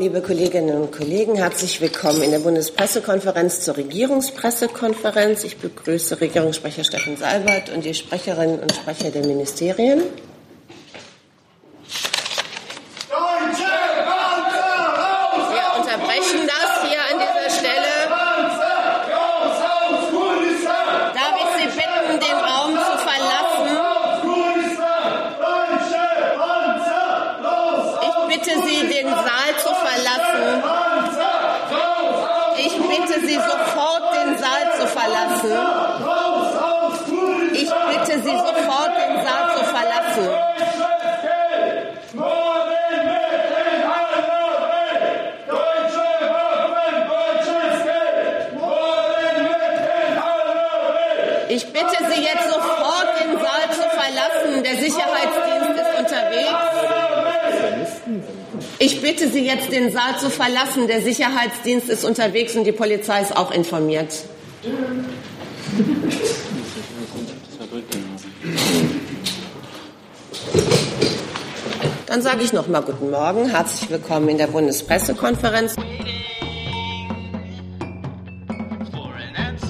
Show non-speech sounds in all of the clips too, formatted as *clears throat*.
Liebe Kolleginnen und Kollegen, herzlich willkommen in der Bundespressekonferenz zur Regierungspressekonferenz. Ich begrüße Regierungssprecher Steffen Seibert und die Sprecherinnen und Sprecher der Ministerien. Jetzt, den Saal zu verlassen. Der Sicherheitsdienst ist unterwegs und die Polizei ist auch informiert. Dann sage ich noch mal guten Morgen. Herzlich willkommen in der Bundespressekonferenz.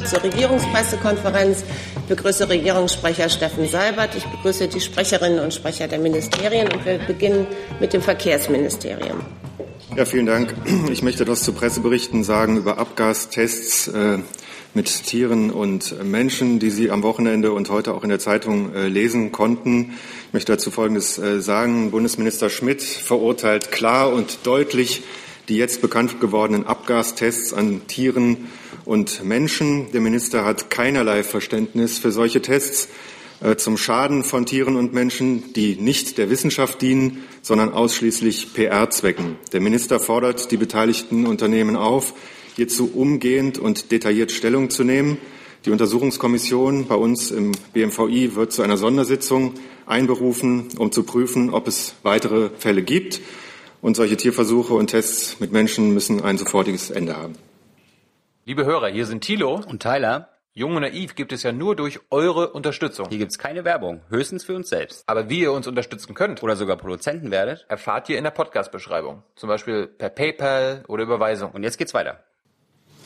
Zur Regierungspressekonferenz begrüße Regierungssprecher Steffen Seibert. Ich begrüße die Sprecherinnen und Sprecher der Ministerien und wir beginnen mit dem Verkehrsministerium. Ja, vielen Dank. Ich möchte etwas zu Presseberichten sagen über Abgastests äh, mit Tieren und Menschen, die Sie am Wochenende und heute auch in der Zeitung äh, lesen konnten. Ich möchte dazu Folgendes äh, sagen. Bundesminister Schmidt verurteilt klar und deutlich die jetzt bekannt gewordenen Abgastests an Tieren und Menschen. Der Minister hat keinerlei Verständnis für solche Tests zum Schaden von Tieren und Menschen, die nicht der Wissenschaft dienen, sondern ausschließlich PR-Zwecken. Der Minister fordert die beteiligten Unternehmen auf, hierzu umgehend und detailliert Stellung zu nehmen. Die Untersuchungskommission bei uns im BMVI wird zu einer Sondersitzung einberufen, um zu prüfen, ob es weitere Fälle gibt. Und solche Tierversuche und Tests mit Menschen müssen ein sofortiges Ende haben. Liebe Hörer, hier sind Thilo und Tyler. Jung und Naiv gibt es ja nur durch eure Unterstützung. Hier gibt es keine Werbung, höchstens für uns selbst. Aber wie ihr uns unterstützen könnt oder sogar Produzenten werdet, erfahrt ihr in der Podcast-Beschreibung. Zum Beispiel per PayPal oder Überweisung. Und jetzt geht's weiter.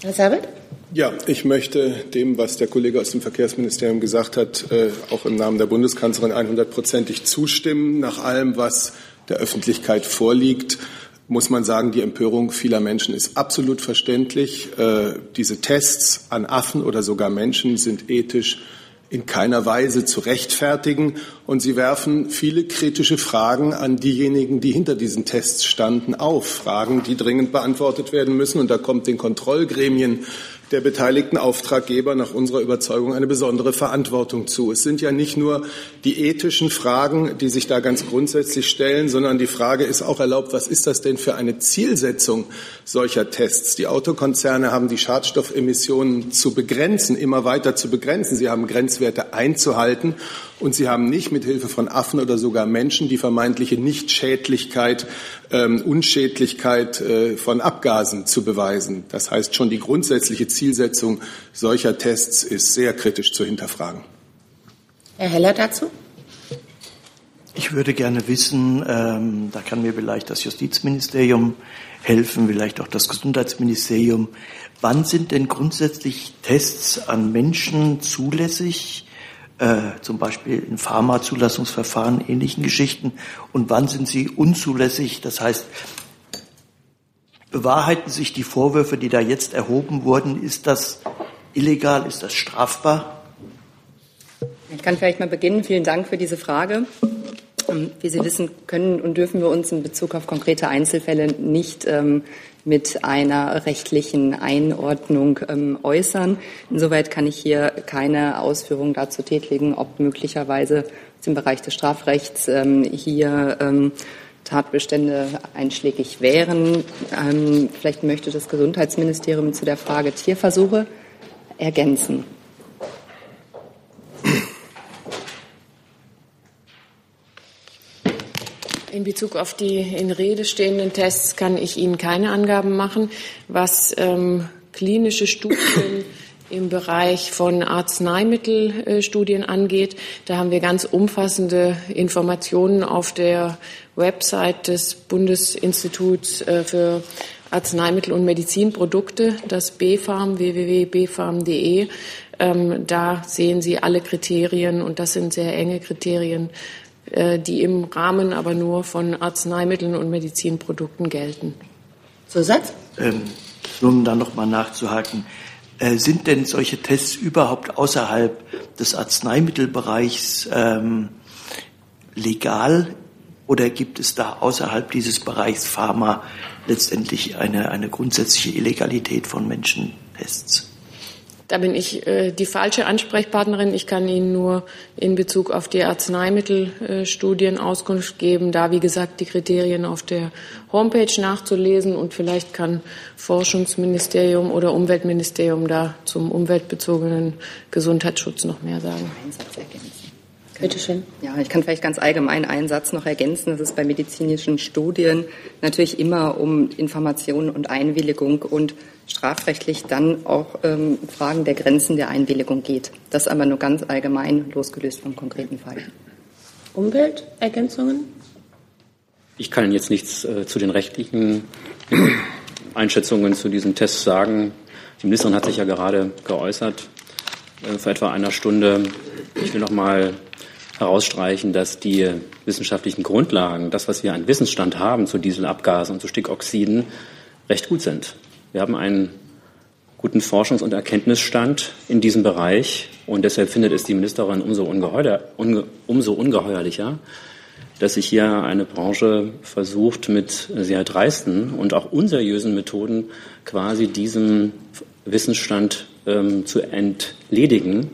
Herr Sabat? Ja, ich möchte dem, was der Kollege aus dem Verkehrsministerium gesagt hat, äh, auch im Namen der Bundeskanzlerin 100%ig zustimmen. Nach allem, was der Öffentlichkeit vorliegt, muss man sagen, die Empörung vieler Menschen ist absolut verständlich. Äh, diese Tests an Affen oder sogar Menschen sind ethisch in keiner Weise zu rechtfertigen und sie werfen viele kritische Fragen an diejenigen, die hinter diesen Tests standen, auf. Fragen, die dringend beantwortet werden müssen. Und da kommt den Kontrollgremien der beteiligten Auftraggeber nach unserer Überzeugung eine besondere Verantwortung zu. Es sind ja nicht nur die ethischen Fragen, die sich da ganz grundsätzlich stellen, sondern die Frage ist auch erlaubt, was ist das denn für eine Zielsetzung solcher Tests? Die Autokonzerne haben die Schadstoffemissionen zu begrenzen, immer weiter zu begrenzen. Sie haben Grenzwerte einzuhalten und sie haben nicht mit Hilfe von Affen oder sogar Menschen die vermeintliche Nichtschädlichkeit, ähm, Unschädlichkeit äh, von Abgasen zu beweisen. Das heißt, schon die grundsätzliche Zielsetzung solcher Tests ist sehr kritisch zu hinterfragen. Herr Heller dazu? Ich würde gerne wissen, ähm, da kann mir vielleicht das Justizministerium helfen, vielleicht auch das Gesundheitsministerium. Wann sind denn grundsätzlich Tests an Menschen zulässig? Äh, zum Beispiel in Pharmazulassungsverfahren, ähnlichen Geschichten? Und wann sind sie unzulässig? Das heißt, bewahrheiten sich die Vorwürfe, die da jetzt erhoben wurden? Ist das illegal? Ist das strafbar? Ich kann vielleicht mal beginnen. Vielen Dank für diese Frage. Ähm, wie Sie wissen, können und dürfen wir uns in Bezug auf konkrete Einzelfälle nicht ähm, mit einer rechtlichen Einordnung ähm, äußern. Insoweit kann ich hier keine Ausführungen dazu tätigen, ob möglicherweise im Bereich des Strafrechts ähm, hier ähm, Tatbestände einschlägig wären. Ähm, vielleicht möchte das Gesundheitsministerium zu der Frage Tierversuche ergänzen. In Bezug auf die in Rede stehenden Tests kann ich Ihnen keine Angaben machen. Was ähm, klinische Studien *coughs* im Bereich von Arzneimittelstudien angeht. Da haben wir ganz umfassende Informationen auf der Website des Bundesinstituts äh, für Arzneimittel und Medizinprodukte, das BfArM, www.bfarm.de. Ähm, da sehen Sie alle Kriterien und das sind sehr enge Kriterien, die im Rahmen aber nur von Arzneimitteln und Medizinprodukten gelten. Zusatz? Ähm, nur um da nochmal nachzuhaken. Äh, sind denn solche Tests überhaupt außerhalb des Arzneimittelbereichs ähm, legal oder gibt es da außerhalb dieses Bereichs Pharma letztendlich eine, eine grundsätzliche Illegalität von Menschentests? Da bin ich äh, die falsche Ansprechpartnerin. Ich kann Ihnen nur in Bezug auf die Arzneimittelstudien äh, Auskunft geben, da wie gesagt die Kriterien auf der Homepage nachzulesen und vielleicht kann Forschungsministerium oder Umweltministerium da zum umweltbezogenen Gesundheitsschutz noch mehr sagen. Bitte schön. Ja, ich kann vielleicht ganz allgemein einen Satz noch ergänzen, dass es bei medizinischen Studien natürlich immer um Informationen und Einwilligung und strafrechtlich dann auch ähm, Fragen der Grenzen der Einwilligung geht. Das aber nur ganz allgemein losgelöst vom konkreten Fall. Umweltergänzungen? Ich kann Ihnen jetzt nichts äh, zu den rechtlichen *clears throat* Einschätzungen zu diesen Tests sagen. Die Ministerin hat sich ja gerade geäußert äh, vor etwa einer Stunde. Ich will noch mal herausstreichen, dass die wissenschaftlichen Grundlagen, das, was wir an Wissensstand haben zu Dieselabgasen und zu Stickoxiden, recht gut sind. Wir haben einen guten Forschungs- und Erkenntnisstand in diesem Bereich und deshalb findet es die Ministerin umso, ungeheuer, unge, umso ungeheuerlicher, dass sich hier eine Branche versucht, mit sehr dreisten und auch unseriösen Methoden quasi diesem Wissensstand ähm, zu entledigen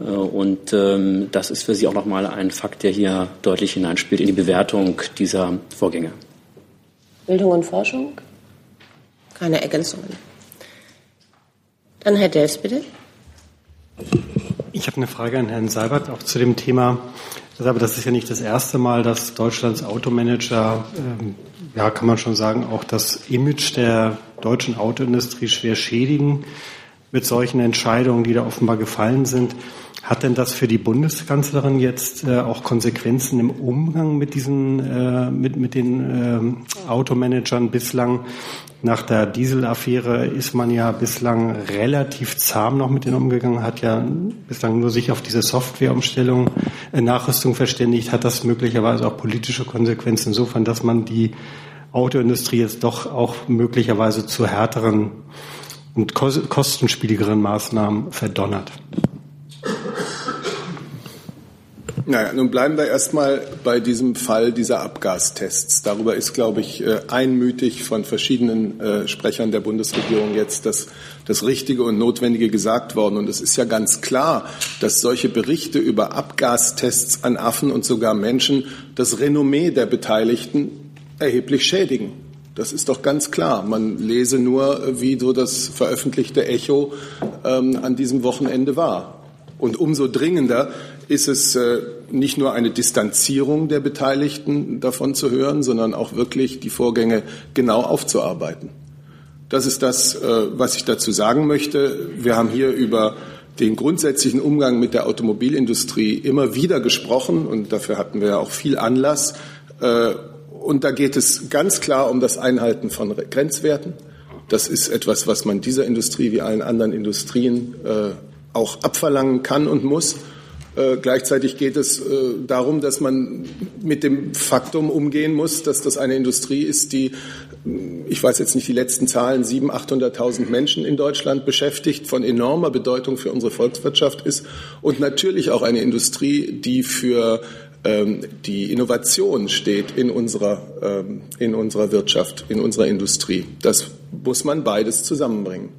äh, und ähm, das ist für Sie auch nochmal ein Fakt, der hier deutlich hineinspielt in die Bewertung dieser Vorgänge. Bildung und Forschung? Keine Ergänzungen. Dann Herr Delfs, bitte. Ich habe eine Frage an Herrn Seibert auch zu dem Thema. Aber das ist ja nicht das erste Mal, dass Deutschlands Automanager, ähm, ja, kann man schon sagen, auch das Image der deutschen Autoindustrie schwer schädigen mit solchen Entscheidungen, die da offenbar gefallen sind. Hat denn das für die Bundeskanzlerin jetzt äh, auch Konsequenzen im Umgang mit diesen, äh, mit, mit den äh, Automanagern bislang? Nach der Dieselaffäre ist man ja bislang relativ zahm noch mit denen umgegangen, hat ja bislang nur sich auf diese Softwareumstellung, äh, Nachrüstung verständigt. Hat das möglicherweise auch politische Konsequenzen insofern, dass man die Autoindustrie jetzt doch auch möglicherweise zu härteren und kostenspieligeren Maßnahmen verdonnert? Naja, nun bleiben wir erstmal bei diesem Fall dieser Abgastests. Darüber ist, glaube ich, äh, einmütig von verschiedenen äh, Sprechern der Bundesregierung jetzt das, das Richtige und Notwendige gesagt worden. Und es ist ja ganz klar, dass solche Berichte über Abgastests an Affen und sogar Menschen das Renommee der Beteiligten erheblich schädigen. Das ist doch ganz klar. Man lese nur, wie so das veröffentlichte Echo ähm, an diesem Wochenende war. Und umso dringender ist es äh, nicht nur eine Distanzierung der Beteiligten davon zu hören, sondern auch wirklich die Vorgänge genau aufzuarbeiten. Das ist das, äh, was ich dazu sagen möchte. Wir haben hier über den grundsätzlichen Umgang mit der Automobilindustrie immer wieder gesprochen und dafür hatten wir ja auch viel Anlass. Äh, und da geht es ganz klar um das Einhalten von Grenzwerten. Das ist etwas, was man dieser Industrie wie allen anderen Industrien auch abverlangen kann und muss. Äh, gleichzeitig geht es äh, darum, dass man mit dem Faktum umgehen muss, dass das eine Industrie ist, die, ich weiß jetzt nicht die letzten Zahlen, 700.000, 800.000 Menschen in Deutschland beschäftigt, von enormer Bedeutung für unsere Volkswirtschaft ist und natürlich auch eine Industrie, die für ähm, die Innovation steht in unserer, ähm, in unserer Wirtschaft, in unserer Industrie. Das muss man beides zusammenbringen.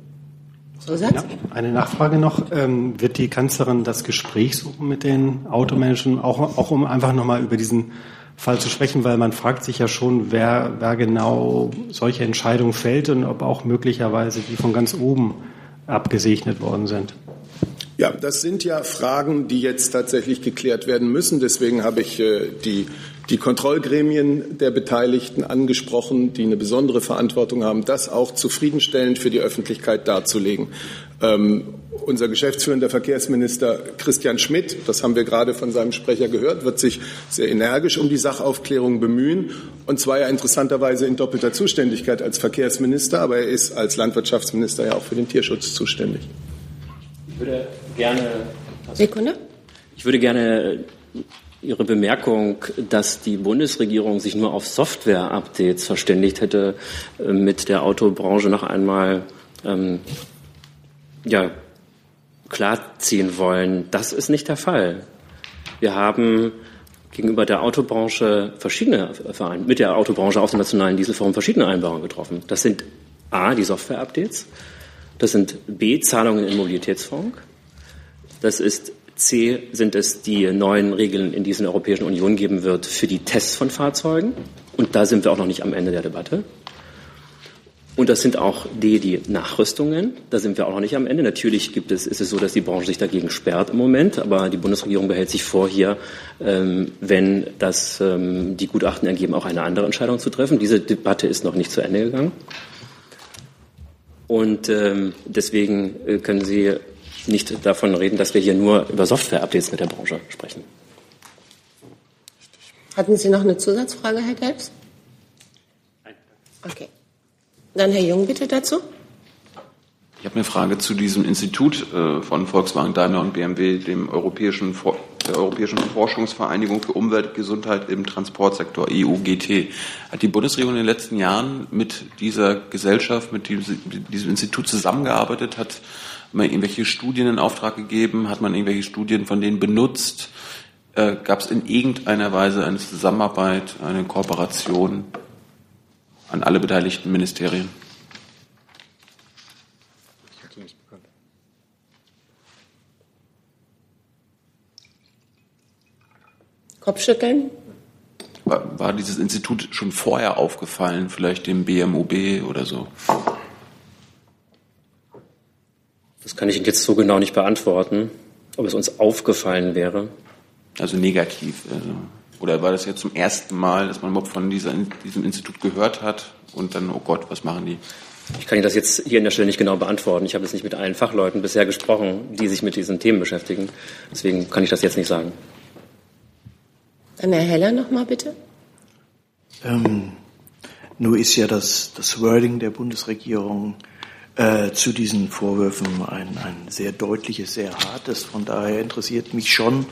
Ja, eine Nachfrage noch. Ähm, wird die Kanzlerin das Gespräch suchen mit den Automanagern, auch, auch um einfach nochmal über diesen Fall zu sprechen, weil man fragt sich ja schon, wer, wer genau solche Entscheidungen fällt und ob auch möglicherweise die von ganz oben abgesegnet worden sind. Ja, das sind ja Fragen, die jetzt tatsächlich geklärt werden müssen. Deswegen habe ich äh, die die Kontrollgremien der Beteiligten angesprochen, die eine besondere Verantwortung haben, das auch zufriedenstellend für die Öffentlichkeit darzulegen. Ähm, unser geschäftsführender Verkehrsminister Christian Schmidt, das haben wir gerade von seinem Sprecher gehört, wird sich sehr energisch um die Sachaufklärung bemühen. Und zwar ja interessanterweise in doppelter Zuständigkeit als Verkehrsminister, aber er ist als Landwirtschaftsminister ja auch für den Tierschutz zuständig. Ich würde gerne. Sekunde. Ich würde gerne Ihre Bemerkung, dass die Bundesregierung sich nur auf Software-Updates verständigt hätte, äh, mit der Autobranche noch einmal ähm, ja, klarziehen wollen. Das ist nicht der Fall. Wir haben gegenüber der Autobranche verschiedene mit der Autobranche aus dem nationalen Dieselforum verschiedene Einbarungen getroffen. Das sind A, die Software-Updates. Das sind B, Zahlungen im Mobilitätsfonds. Das ist C, sind es die neuen Regeln, in diesen Europäischen Union geben wird für die Tests von Fahrzeugen. Und da sind wir auch noch nicht am Ende der Debatte. Und das sind auch die, die Nachrüstungen. Da sind wir auch noch nicht am Ende. Natürlich gibt es, ist es so, dass die Branche sich dagegen sperrt im Moment, aber die Bundesregierung behält sich vor, hier, ähm, wenn das ähm, die Gutachten ergeben, auch eine andere Entscheidung zu treffen. Diese Debatte ist noch nicht zu Ende gegangen. Und ähm, deswegen äh, können Sie nicht davon reden, dass wir hier nur über Software-Updates mit der Branche sprechen. Hatten Sie noch eine Zusatzfrage, Herr Gelbs? Nein. Okay. Dann Herr Jung bitte dazu. Ich habe eine Frage zu diesem Institut äh, von Volkswagen, Daimler und BMW, dem Europäischen, der Europäischen Forschungsvereinigung für Umwelt, Gesundheit im Transportsektor, EUGT. Hat die Bundesregierung in den letzten Jahren mit dieser Gesellschaft, mit diesem, mit diesem Institut zusammengearbeitet? Hat man irgendwelche Studien in Auftrag gegeben? Hat man irgendwelche Studien von denen benutzt? Äh, Gab es in irgendeiner Weise eine Zusammenarbeit, eine Kooperation? an alle beteiligten Ministerien? Kopfschütteln? War, war, dieses Institut schon vorher aufgefallen, vielleicht dem BMUB oder so? Das kann ich Ihnen jetzt so genau nicht beantworten, ob es uns aufgefallen wäre. Also negativ. Also. Oder war das jetzt zum ersten Mal, dass man überhaupt von dieser, diesem Institut gehört hat und dann, oh Gott, was machen die? Ich kann Ihnen das jetzt hier an der Stelle nicht genau beantworten. Ich habe jetzt nicht mit allen Fachleuten bisher gesprochen, die sich mit diesen Themen beschäftigen. Deswegen kann ich das jetzt nicht sagen. Dann Herr Heller noch mal bitte. Ähm, nur ist ja das, das Wording der Bundesregierung äh, zu diesen Vorwürfen ein, ein sehr deutliches, sehr hartes. Von daher interessiert mich schon,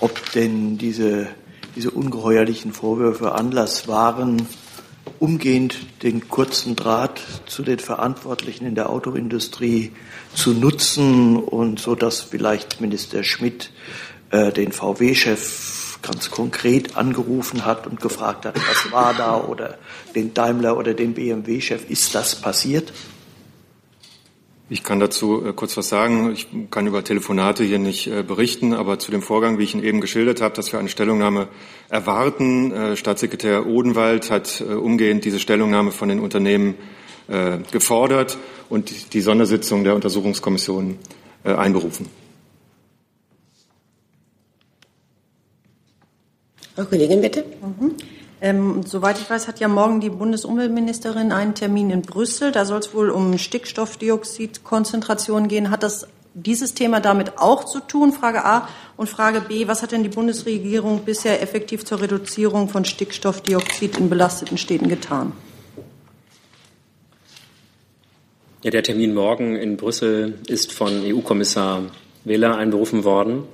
ob denn diese diese ungeheuerlichen Vorwürfe Anlass waren, umgehend den kurzen Draht zu den Verantwortlichen in der Autoindustrie zu nutzen und so dass vielleicht Minister Schmidt äh, den VW-Chef ganz konkret angerufen hat und gefragt hat, was war da oder den Daimler oder den BMW-Chef, ist das passiert? Ich kann dazu äh, kurz was sagen. Ich kann über Telefonate hier nicht äh, berichten, aber zu dem Vorgang, wie ich ihn eben geschildert habe, dass wir eine Stellungnahme erwarten. Äh, Staatssekretär Odenwald hat umgehend diese Stellungnahme von den Unternehmen gefordert und die Sondersitzung der Untersuchungskommission einberufen. Frau Kollegin, bitte. Mhm. Ähm, soweit ich weiß, hat ja morgen die Bundesumweltministerin einen Termin in Brüssel. Da soll es wohl um Stickstoffdioxidkonzentrationen gehen. Hat das dieses Thema damit auch zu tun? Frage A. Und Frage B. Was hat denn die Bundesregierung bisher effektiv zur Reduzierung von Stickstoffdioxid in belasteten Städten getan? Ja, der Termin morgen in Brüssel ist von EU-Kommissar Wähler einberufen worden.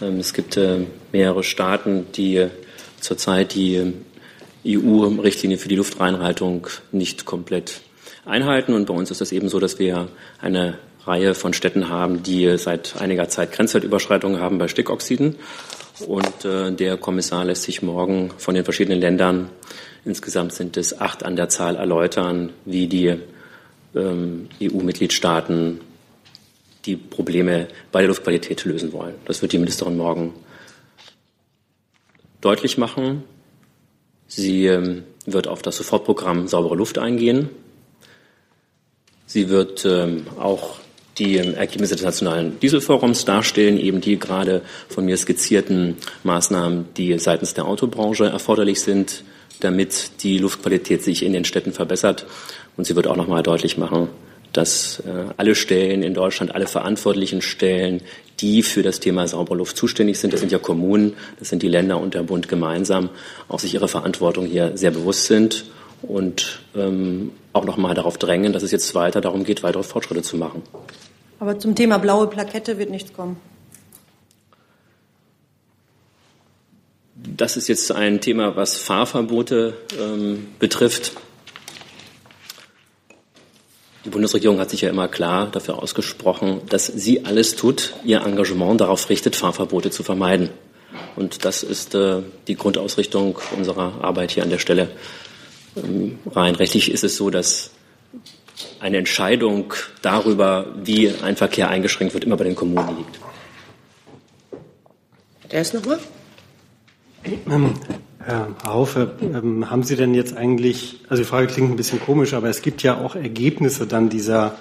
Ähm, es gibt äh, mehrere Staaten, die zurzeit die EU-Richtlinie für die Luftreinhaltung nicht komplett einhalten. Und bei uns ist es eben so, dass wir eine Reihe von Städten haben, die seit einiger Zeit Grenzwertüberschreitungen haben bei Stickoxiden. Und äh, der Kommissar lässt sich morgen von den verschiedenen Ländern, insgesamt sind es acht an der Zahl, erläutern, wie die ähm, EU-Mitgliedstaaten die Probleme bei der Luftqualität lösen wollen. Das wird die Ministerin morgen deutlich machen. Sie ähm, wird auf das Sofortprogramm Saubere Luft eingehen. Sie wird ähm, auch die Ergebnisse des Nationalen Dieselforums darstellen, eben die gerade von mir skizzierten Maßnahmen, die seitens der Autobranche erforderlich sind, damit die Luftqualität sich in den Städten verbessert. Und sie wird auch noch mal deutlich machen, dass äh, alle Stellen in Deutschland, alle verantwortlichen Stellen, die für das Thema saubere Luft zuständig sind, das sind ja Kommunen, das sind die Länder und der Bund gemeinsam, auch sich ihrer Verantwortung hier sehr bewusst sind und ähm, auch noch mal darauf drängen, dass es jetzt weiter darum geht, weitere Fortschritte zu machen. Aber zum Thema blaue Plakette wird nichts kommen. Das ist jetzt ein Thema, was Fahrverbote ähm, betrifft. Die Bundesregierung hat sich ja immer klar dafür ausgesprochen, dass sie alles tut, ihr Engagement darauf richtet, Fahrverbote zu vermeiden. Und das ist äh, die Grundausrichtung unserer Arbeit hier an der Stelle. Ähm, rein rechtlich ist es so, dass eine Entscheidung darüber, wie ein Verkehr eingeschränkt wird, immer bei den Kommunen liegt. Der ist nochmal? Ähm, Herr Haufe, ähm, haben Sie denn jetzt eigentlich, also die Frage klingt ein bisschen komisch, aber es gibt ja auch Ergebnisse dann dieser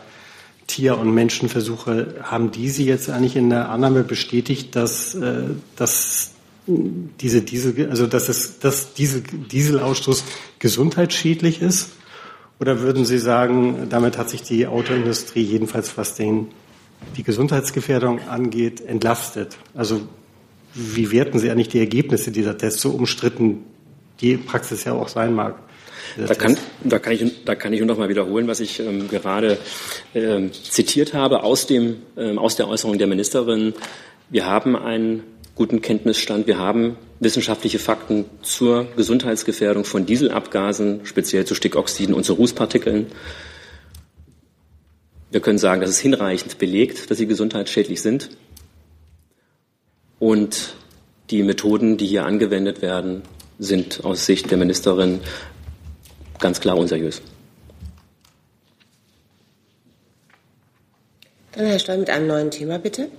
Tier- und Menschenversuche. Haben die Sie jetzt eigentlich in der Annahme bestätigt, dass, äh, dass diese Diesel, also dass es, dass diese Dieselausstoß gesundheitsschädlich ist? Oder würden Sie sagen, damit hat sich die Autoindustrie jedenfalls, was den, die Gesundheitsgefährdung angeht, entlastet? Also wie werten Sie eigentlich die Ergebnisse dieser Tests, so umstritten die Praxis ja auch sein mag? Da kann, da, kann ich, da kann ich noch mal wiederholen, was ich ähm, gerade ähm, zitiert habe aus, dem, ähm, aus der Äußerung der Ministerin. Wir haben einen guten Kenntnisstand. Wir haben wissenschaftliche Fakten zur Gesundheitsgefährdung von Dieselabgasen, speziell zu Stickoxiden und zu Rußpartikeln. Wir können sagen, dass es hinreichend belegt, dass sie gesundheitsschädlich sind. Und die Methoden, die hier angewendet werden, sind aus Sicht der Ministerin ganz klar unseriös. Dann Herr Stoll mit einem neuen Thema, bitte.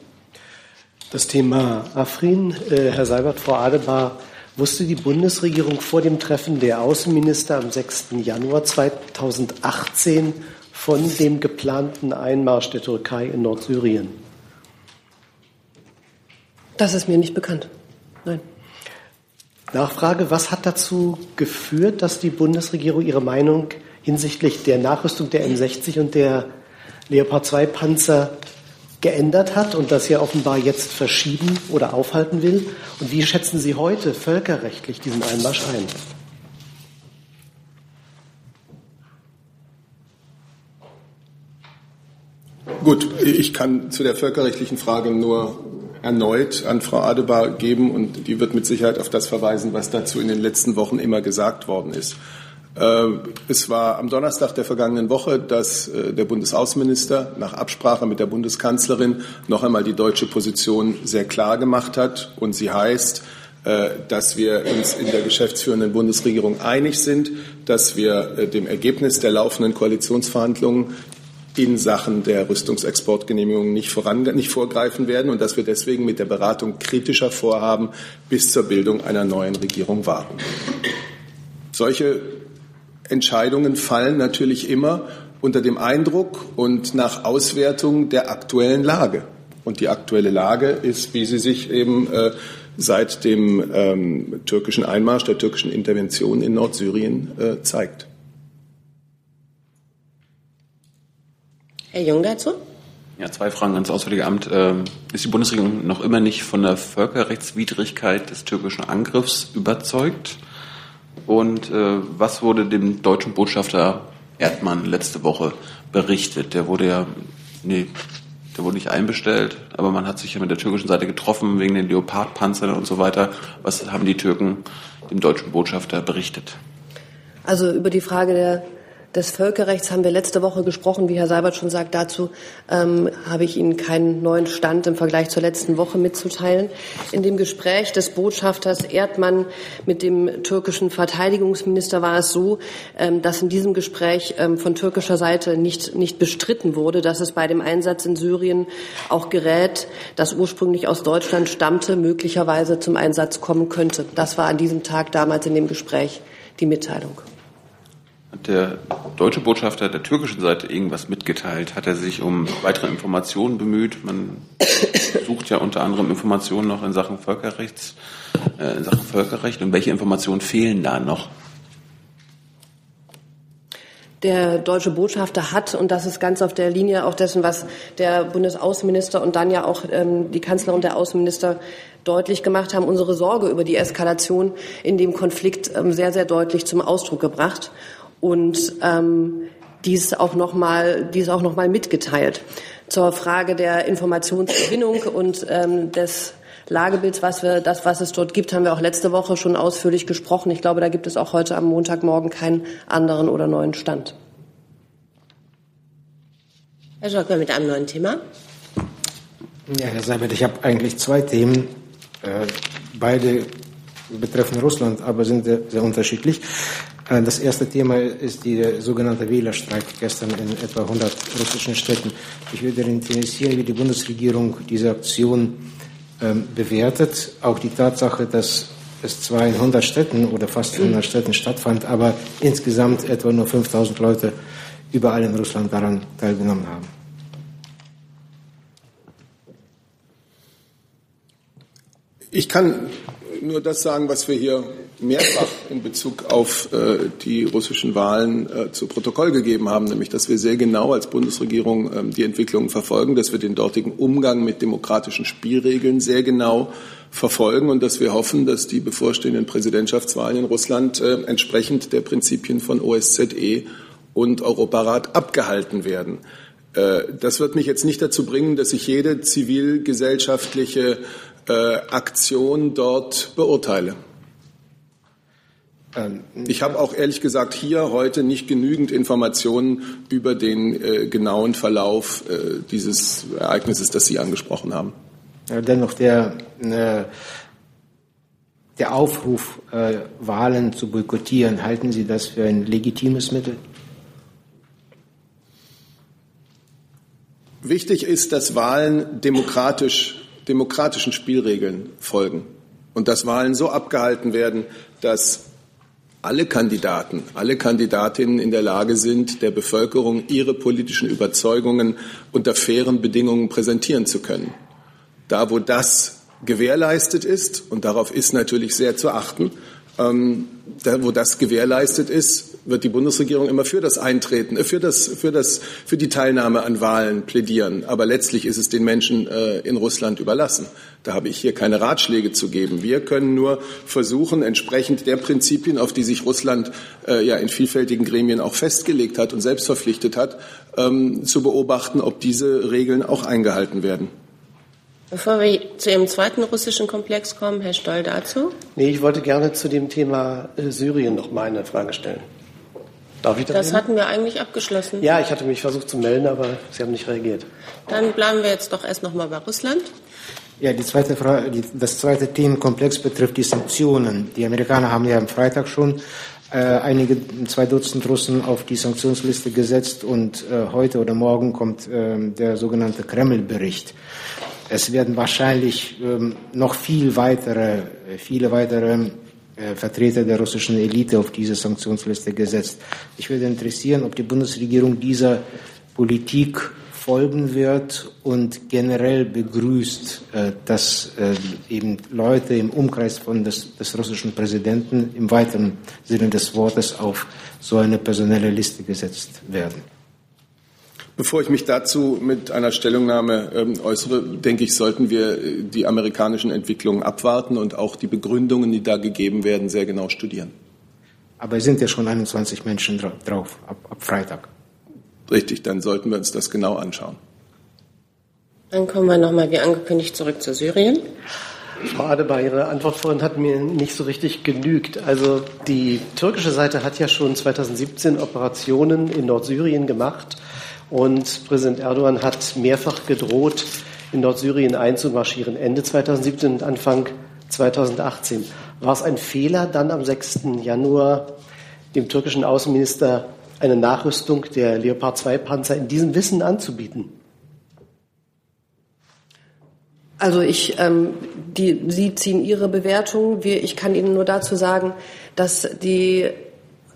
Das Thema Afrin, äh, Herr Seibert, Frau Adebar, wusste die Bundesregierung vor dem Treffen der Außenminister am 6. Januar 2018 von dem geplanten Einmarsch der Türkei in Nordsyrien? Das ist mir nicht bekannt. Nein. Nachfrage, was hat dazu geführt, dass die Bundesregierung ihre Meinung hinsichtlich der Nachrüstung der M60 und der Leopard 2 Panzer geändert hat und das ja offenbar jetzt verschieben oder aufhalten will? Und wie schätzen Sie heute völkerrechtlich diesen Einmarsch ein? Gut, ich kann zu der völkerrechtlichen Frage nur erneut an Frau Adebar geben und die wird mit Sicherheit auf das verweisen, was dazu in den letzten Wochen immer gesagt worden ist. Äh, es war am Donnerstag der vergangenen Woche, dass äh, der Bundesaußenminister nach Absprache mit der Bundeskanzlerin noch einmal die deutsche Position sehr klar gemacht hat. Und sie heißt, äh, dass wir uns in der geschäftsführenden Bundesregierung einig sind, dass wir dem Ergebnis der laufenden Koalitionsverhandlungen in Sachen der Rüstungsexportgenehmigung nicht, voran, nicht vorgreifen werden und dass wir deswegen mit der Beratung kritischer Vorhaben bis zur Bildung einer neuen Regierung warten. Solche Entscheidungen fallen natürlich immer unter dem Eindruck und nach Auswertung der aktuellen Lage. Und die aktuelle Lage ist, wie sie sich eben äh, seit dem ähm, türkischen Einmarsch, der türkischen Intervention in Nordsyrien äh, zeigt. Herr Jung dazu? Ja, zwei Fragen ans Auswärtige Amt. Ähm, ist die Bundesregierung noch immer nicht von der Völkerrechtswidrigkeit des türkischen Angriffs überzeugt? Und äh, was wurde dem deutschen Botschafter Erdmann letzte Woche berichtet? Der wurde ja, nee, der wurde nicht einbestellt, aber man hat sich ja mit der türkischen Seite getroffen wegen den Leopardpanzern und so weiter. Was haben die Türken dem deutschen Botschafter berichtet? Also über die Frage der des Völkerrechts haben wir letzte Woche gesprochen. Wie Herr Seibert schon sagt, dazu ähm, habe ich Ihnen keinen neuen Stand im Vergleich zur letzten Woche mitzuteilen. In dem Gespräch des Botschafters Erdmann mit dem türkischen Verteidigungsminister war es so, ähm, dass in diesem Gespräch ähm, von türkischer Seite nicht, nicht bestritten wurde, dass es bei dem Einsatz in Syrien auch Gerät, das ursprünglich aus Deutschland stammte, möglicherweise zum Einsatz kommen könnte. Das war an diesem Tag damals in dem Gespräch die Mitteilung. Hat der deutsche Botschafter der türkischen Seite irgendwas mitgeteilt? Hat er sich um weitere Informationen bemüht? Man *coughs* sucht ja unter anderem Informationen noch in Sachen Völkerrechts, äh, in Sachen Völkerrecht. Und welche Informationen fehlen da noch? der deutsche Botschafter hat, und das ist ganz auf der Linie auch dessen, was der Bundesaußenminister und dann ja auch ähm, die Kanzlerin und der Außenminister deutlich gemacht haben, unsere Sorge über die Eskalation in dem Konflikt ähm, sehr, sehr deutlich zum Ausdruck gebracht und ähm, dies auch noch mal, dies auch noch mal mitgeteilt. Zur Frage der Informationsgewinnung und ähm, des Lagebilds, was wir, das, was es dort gibt, haben wir auch letzte Woche schon ausführlich gesprochen. Ich glaube, da gibt es auch heute am Montagmorgen keinen anderen oder neuen Stand. Herr Schocker mit einem neuen Thema. Ja, Herr Seibert, ich habe eigentlich zwei Themen. Äh, beide betreffen Russland, aber sind sehr, unterschiedlich. Äh, das erste Thema ist der sogenannte Wählerstreik gestern in etwa 100 russischen Städten. Ich würde interessieren, wie die Bundesregierung diese Aktion ähm, bewertet. Auch die Tatsache, dass es zwar in 100 Städten oder fast 100 Städten stattfand, aber insgesamt etwa nur 5000 Leute überall in Russland daran teilgenommen haben. Ich kann nur das sagen, was wir hier mehrfach in Bezug auf äh, die russischen Wahlen äh, zu Protokoll gegeben haben, nämlich dass wir sehr genau als Bundesregierung äh, die Entwicklungen verfolgen, dass wir den dortigen Umgang mit demokratischen Spielregeln sehr genau verfolgen und dass wir hoffen, dass die bevorstehenden Präsidentschaftswahlen in Russland äh, entsprechend der Prinzipien von OSZE und Europarat abgehalten werden. Äh, das wird mich jetzt nicht dazu bringen, dass ich jede zivilgesellschaftliche Aktion dort beurteile. Ähm, ich habe auch ehrlich gesagt hier heute nicht genügend Informationen über den äh, genauen Verlauf äh, dieses Ereignisses, das Sie angesprochen haben. Dennoch der, äh, der Aufruf, äh, Wahlen zu boykottieren, halten Sie das für ein legitimes Mittel? Wichtig ist, dass Wahlen demokratisch, demokratischen Spielregeln folgen und dass Wahlen so abgehalten werden, dass alle Kandidaten, alle Kandidatinnen in der Lage sind, der Bevölkerung ihre politischen Überzeugungen unter fairen Bedingungen präsentieren zu können. Da, wo das gewährleistet ist, und darauf ist natürlich sehr zu achten, ähm, da, wo das gewährleistet ist, wird die Bundesregierung immer für das Eintreten, für, das, für, das, für die Teilnahme an Wahlen plädieren. Aber letztlich ist es den Menschen äh, in Russland überlassen. Da habe ich hier keine Ratschläge zu geben. Wir können nur versuchen, entsprechend der Prinzipien, auf die sich Russland äh, ja in vielfältigen Gremien auch festgelegt hat und selbst verpflichtet hat, ähm, zu beobachten, ob diese Regeln auch eingehalten werden. Bevor wir zu Ihrem zweiten russischen Komplex kommen, Herr Stoll dazu. Nee, ich wollte gerne zu dem Thema äh, Syrien noch mal eine Frage stellen. Darf ich das? Das hatten wir eigentlich abgeschlossen. Ja, ich hatte mich versucht zu melden, aber Sie haben nicht reagiert. Dann bleiben wir jetzt doch erst noch mal bei Russland. Ja, die zweite Frage, die, das zweite Themenkomplex betrifft die Sanktionen. Die Amerikaner haben ja am Freitag schon äh, einige, zwei Dutzend Russen auf die Sanktionsliste gesetzt und äh, heute oder morgen kommt äh, der sogenannte Kreml-Bericht. Es werden wahrscheinlich ähm, noch viel weitere, viele weitere äh, Vertreter der russischen Elite auf diese Sanktionsliste gesetzt. Ich würde interessieren, ob die Bundesregierung dieser Politik folgen wird und generell begrüßt, äh, dass äh, eben Leute im Umkreis von des, des russischen Präsidenten im weiteren Sinne des Wortes auf so eine personelle Liste gesetzt werden. Bevor ich mich dazu mit einer Stellungnahme ähm, äußere, denke ich, sollten wir äh, die amerikanischen Entwicklungen abwarten und auch die Begründungen, die da gegeben werden, sehr genau studieren. Aber es sind ja schon 21 Menschen drauf, ab, ab Freitag. Richtig, dann sollten wir uns das genau anschauen. Dann kommen wir nochmal wie angekündigt zurück zu Syrien. Frau Adebar, Ihre Antwort vorhin hat mir nicht so richtig genügt. Also die türkische Seite hat ja schon 2017 Operationen in Nordsyrien gemacht und Präsident Erdogan hat mehrfach gedroht, in Nordsyrien einzumarschieren, Ende 2017 und Anfang 2018. War es ein Fehler, dann am 6. Januar dem türkischen Außenminister eine Nachrüstung der Leopard 2 Panzer in diesem Wissen anzubieten? Also ich, ähm, die, Sie ziehen Ihre Bewertung. Wir, ich kann Ihnen nur dazu sagen, dass die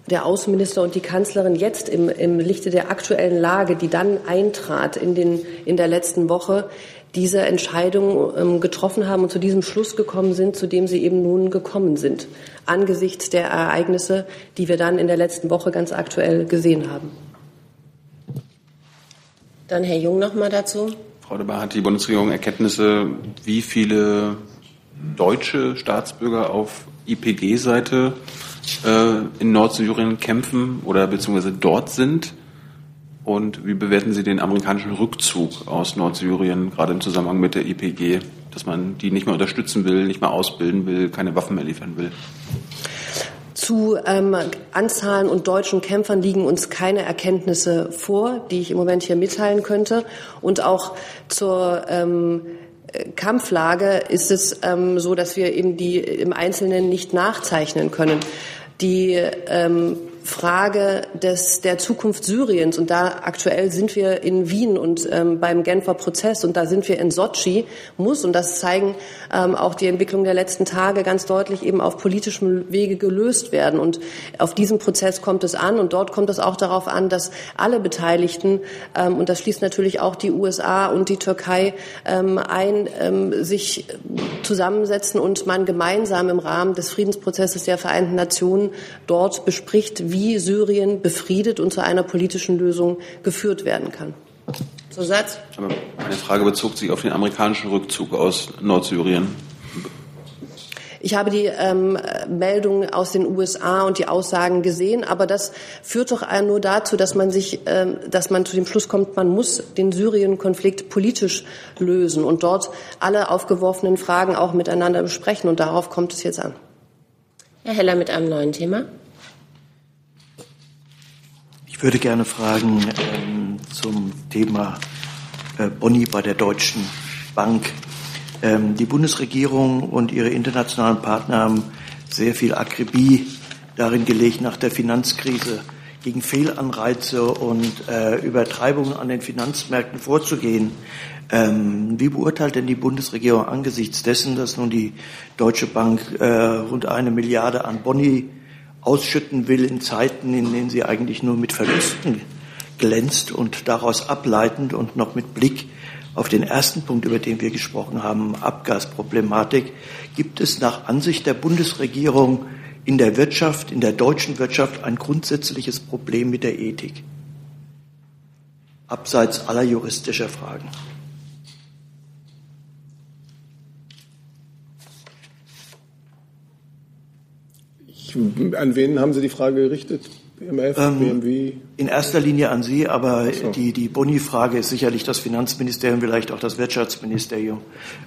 der Außenminister und die Kanzlerin jetzt im, im Lichte der aktuellen Lage, die dann eintrat in, den, in der letzten Woche, diese Entscheidung ähm, getroffen haben und zu diesem Schluss gekommen sind, zu dem sie eben nun gekommen sind, angesichts der Ereignisse, die wir dann in der letzten Woche ganz aktuell gesehen haben. Dann Herr Jung noch mal dazu. Frau de Baer, hat die Bundesregierung Erkenntnisse, wie viele deutsche Staatsbürger auf IPG-Seite äh, in Nordsyrien kämpfen oder beziehungsweise dort sind? Und wie bewerten Sie den amerikanischen Rückzug aus Nordsyrien, gerade im Zusammenhang mit der IPG, dass man die nicht mehr unterstützen will, nicht mehr ausbilden will, keine Waffen mehr liefern will? Zu ähm, Anzahlen und deutschen Kämpfern liegen uns keine Erkenntnisse vor, die ich im Moment hier mitteilen könnte. Und auch zur ähm, Kampflage ist es ähm, so, dass wir eben die im Einzelnen nicht nachzeichnen können. Die ähm, Frage des, der Zukunft Syriens. Und da aktuell sind wir in Wien und ähm, beim Genfer Prozess und da sind wir in Sotschi, muss, und das zeigen ähm, auch die Entwicklung der letzten Tage ganz deutlich, eben auf politischem Wege gelöst werden. Und auf diesem Prozess kommt es an und dort kommt es auch darauf an, dass alle Beteiligten, ähm, und das schließt natürlich auch die USA und die Türkei ähm, ein, ähm, sich zusammensetzen und man gemeinsam im Rahmen des Friedensprozesses der Vereinten Nationen dort bespricht, wie wie Syrien befriedet und zu einer politischen Lösung geführt werden kann. Zusatz? Aber meine Frage bezog sich auf den amerikanischen Rückzug aus Nordsyrien. Ich habe die ähm, Meldungen aus den USA und die Aussagen gesehen, aber das führt doch nur dazu, dass man sich, ähm, dass man zu dem Schluss kommt, man muss den Syrien-Konflikt politisch lösen und dort alle aufgeworfenen Fragen auch miteinander besprechen. Und darauf kommt es jetzt an. Herr Heller mit einem neuen Thema. Ich würde gerne fragen ähm, zum Thema äh, Boni bei der Deutschen Bank. Ähm, die Bundesregierung und ihre internationalen Partner haben sehr viel Akribie darin gelegt, nach der Finanzkrise gegen Fehlanreize und äh, Übertreibungen an den Finanzmärkten vorzugehen. Ähm, wie beurteilt denn die Bundesregierung angesichts dessen, dass nun die Deutsche Bank äh, rund eine Milliarde an Boni ausschütten will in Zeiten, in denen sie eigentlich nur mit Verlusten glänzt und daraus ableitend und noch mit Blick auf den ersten Punkt, über den wir gesprochen haben, Abgasproblematik, gibt es nach Ansicht der Bundesregierung in der Wirtschaft, in der deutschen Wirtschaft ein grundsätzliches Problem mit der Ethik, abseits aller juristischer Fragen. An wen haben Sie die Frage gerichtet? BMF, ähm, BMW? In erster Linie an Sie, aber so. die, die Boni-Frage ist sicherlich das Finanzministerium, vielleicht auch das Wirtschaftsministerium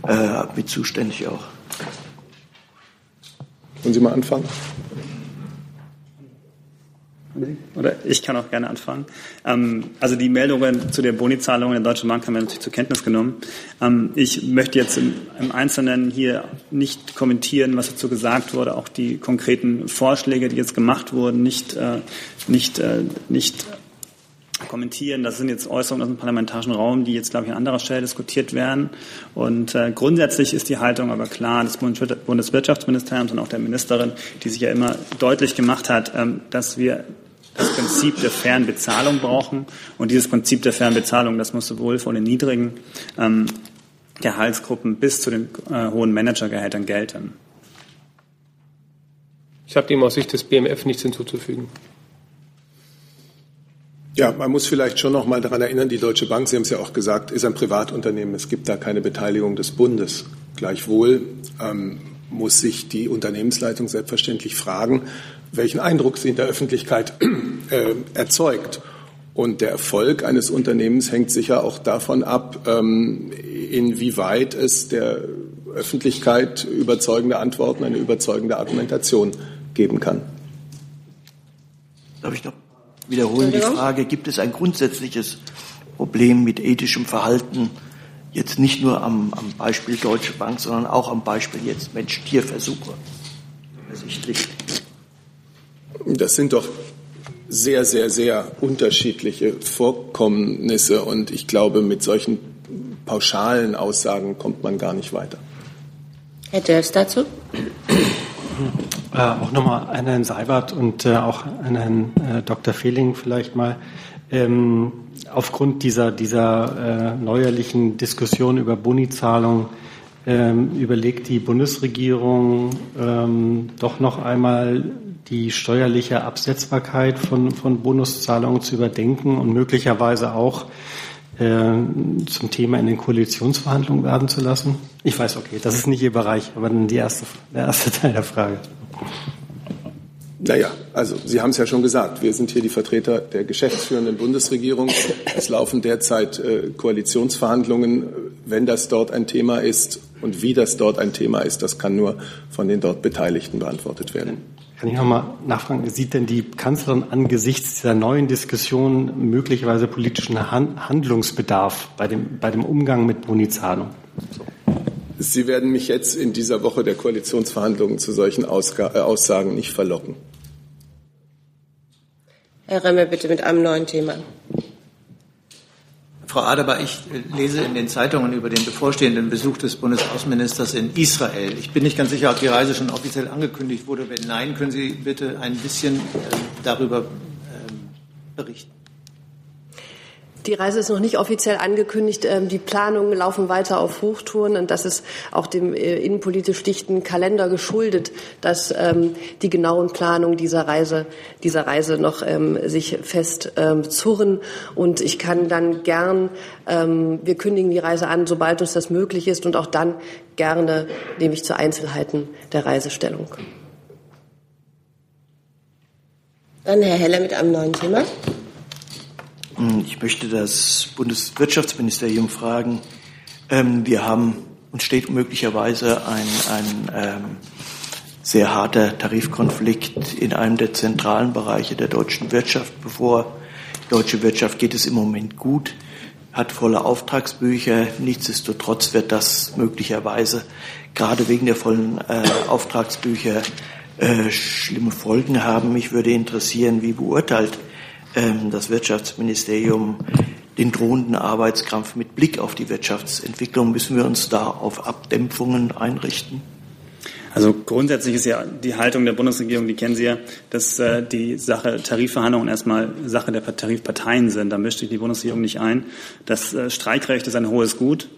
äh, mit zuständig auch. Wollen Sie mal anfangen? Oder ich kann auch gerne anfangen. Ähm, also die Meldungen zu der Bonizahlung der Deutschen Bank haben wir natürlich zur Kenntnis genommen. Ähm, ich möchte jetzt im, im, Einzelnen hier nicht kommentieren, was dazu gesagt wurde, auch die konkreten Vorschläge, die jetzt gemacht wurden, nicht, äh, nicht, äh, nicht kommentieren. Das sind jetzt Äußerungen aus dem parlamentarischen Raum, die jetzt, glaube ich, an anderer Stelle diskutiert werden. Und äh, grundsätzlich ist die Haltung aber klar des Bundeswirtschaftsministeriums und auch der Ministerin, die sich ja immer deutlich gemacht hat, ähm, dass wir das Prinzip der fairen Bezahlung brauchen. Und dieses Prinzip der fairen Bezahlung, das muss sowohl von den niedrigen ähm, Gehaltsgruppen bis zu den äh, hohen Managergehältern gelten. Ich habe dem aus Sicht des BMF nichts hinzuzufügen. Ja, man muss vielleicht schon noch mal daran erinnern, die Deutsche Bank, Sie haben es ja auch gesagt, ist ein Privatunternehmen. Es gibt da keine Beteiligung des Bundes. Gleichwohl ähm, muss sich die Unternehmensleitung selbstverständlich fragen, welchen Eindruck sie in der Öffentlichkeit äh, erzeugt. Und der Erfolg eines Unternehmens hängt sicher auch davon ab, ähm, inwieweit es der Öffentlichkeit überzeugende Antworten, eine überzeugende Argumentation geben kann. Darf ich noch wiederholen die Frage, gibt es ein grundsätzliches Problem mit ethischem Verhalten, jetzt nicht nur am, am Beispiel Deutsche Bank, sondern auch am Beispiel jetzt Mensch-Tier-Versuche? Ersichtlich. Das sind doch sehr, sehr, sehr unterschiedliche Vorkommnisse und ich glaube, mit solchen pauschalen Aussagen kommt man gar nicht weiter. Herr Delfs dazu? Äh, auch nochmal an Herrn Seibert und äh, auch an Herrn äh, Dr. Fehling vielleicht mal. Ähm, aufgrund dieser, dieser äh, neuerlichen Diskussion über Bonizahlung ähm, überlegt die Bundesregierung ähm, doch noch einmal die steuerliche Absetzbarkeit von, von Bonuszahlungen zu überdenken und möglicherweise auch äh, zum Thema in den Koalitionsverhandlungen werden zu lassen? Ich weiß, okay, das ist nicht Ihr Bereich, aber dann die erste, der erste Teil der Frage. Naja, also Sie haben es ja schon gesagt, wir sind hier die Vertreter der geschäftsführenden Bundesregierung. Es laufen derzeit äh, Koalitionsverhandlungen. Wenn das dort ein Thema ist und wie das dort ein Thema ist, das kann nur von den dort Beteiligten beantwortet werden. Kann ich noch mal nachfragen, sieht denn die Kanzlerin angesichts dieser neuen Diskussion möglicherweise politischen Handlungsbedarf bei dem, bei dem Umgang mit Bonizahlung? Sie werden mich jetzt in dieser Woche der Koalitionsverhandlungen zu solchen Ausga äh, Aussagen nicht verlocken. Herr Remmel, bitte mit einem neuen Thema. Frau Adebar, ich lese in den Zeitungen über den bevorstehenden Besuch des Bundesaußenministers in Israel. Ich bin nicht ganz sicher, ob die Reise schon offiziell angekündigt wurde. Wenn nein, können Sie bitte ein bisschen äh, darüber ähm, berichten. Die Reise ist noch nicht offiziell angekündigt. Ähm, die Planungen laufen weiter auf Hochtouren und das ist auch dem äh, innenpolitisch dichten Kalender geschuldet, dass ähm, die genauen Planungen dieser Reise, dieser Reise noch ähm, sich fest zurren. Und ich kann dann gern, wir kündigen die Reise an, sobald uns das möglich ist und auch dann gerne nehme ich zu Einzelheiten der Reisestellung. Dann Herr Heller mit einem neuen Thema. Hm, ich möchte das Bundeswirtschaftsministerium fragen. Ähm, wir haben, uns steht möglicherweise ein, ein ähm, sehr harter Tarifkonflikt in einem der zentralen Bereiche der deutschen Wirtschaft bevor. Die deutsche Wirtschaft geht es im Moment gut, hat volle Auftragsbücher. Nichtsdestotrotz wird das möglicherweise gerade wegen der vollen äh, Auftragsbücher äh, schlimme Folgen haben. Mich würde interessieren, wie beurteilt das Wirtschaftsministerium den drohenden Arbeitskampf mit Blick auf die Wirtschaftsentwicklung? Müssen wir uns da auf Abdämpfungen einrichten? Also grundsätzlich ist ja die Haltung der Bundesregierung, die kennen Sie ja, dass äh, die Sache Tarifverhandlungen erstmal Sache der Tarifparteien sind. Da mischt sich die Bundesregierung nicht ein. Das äh, Streikrecht ist ein hohes Gut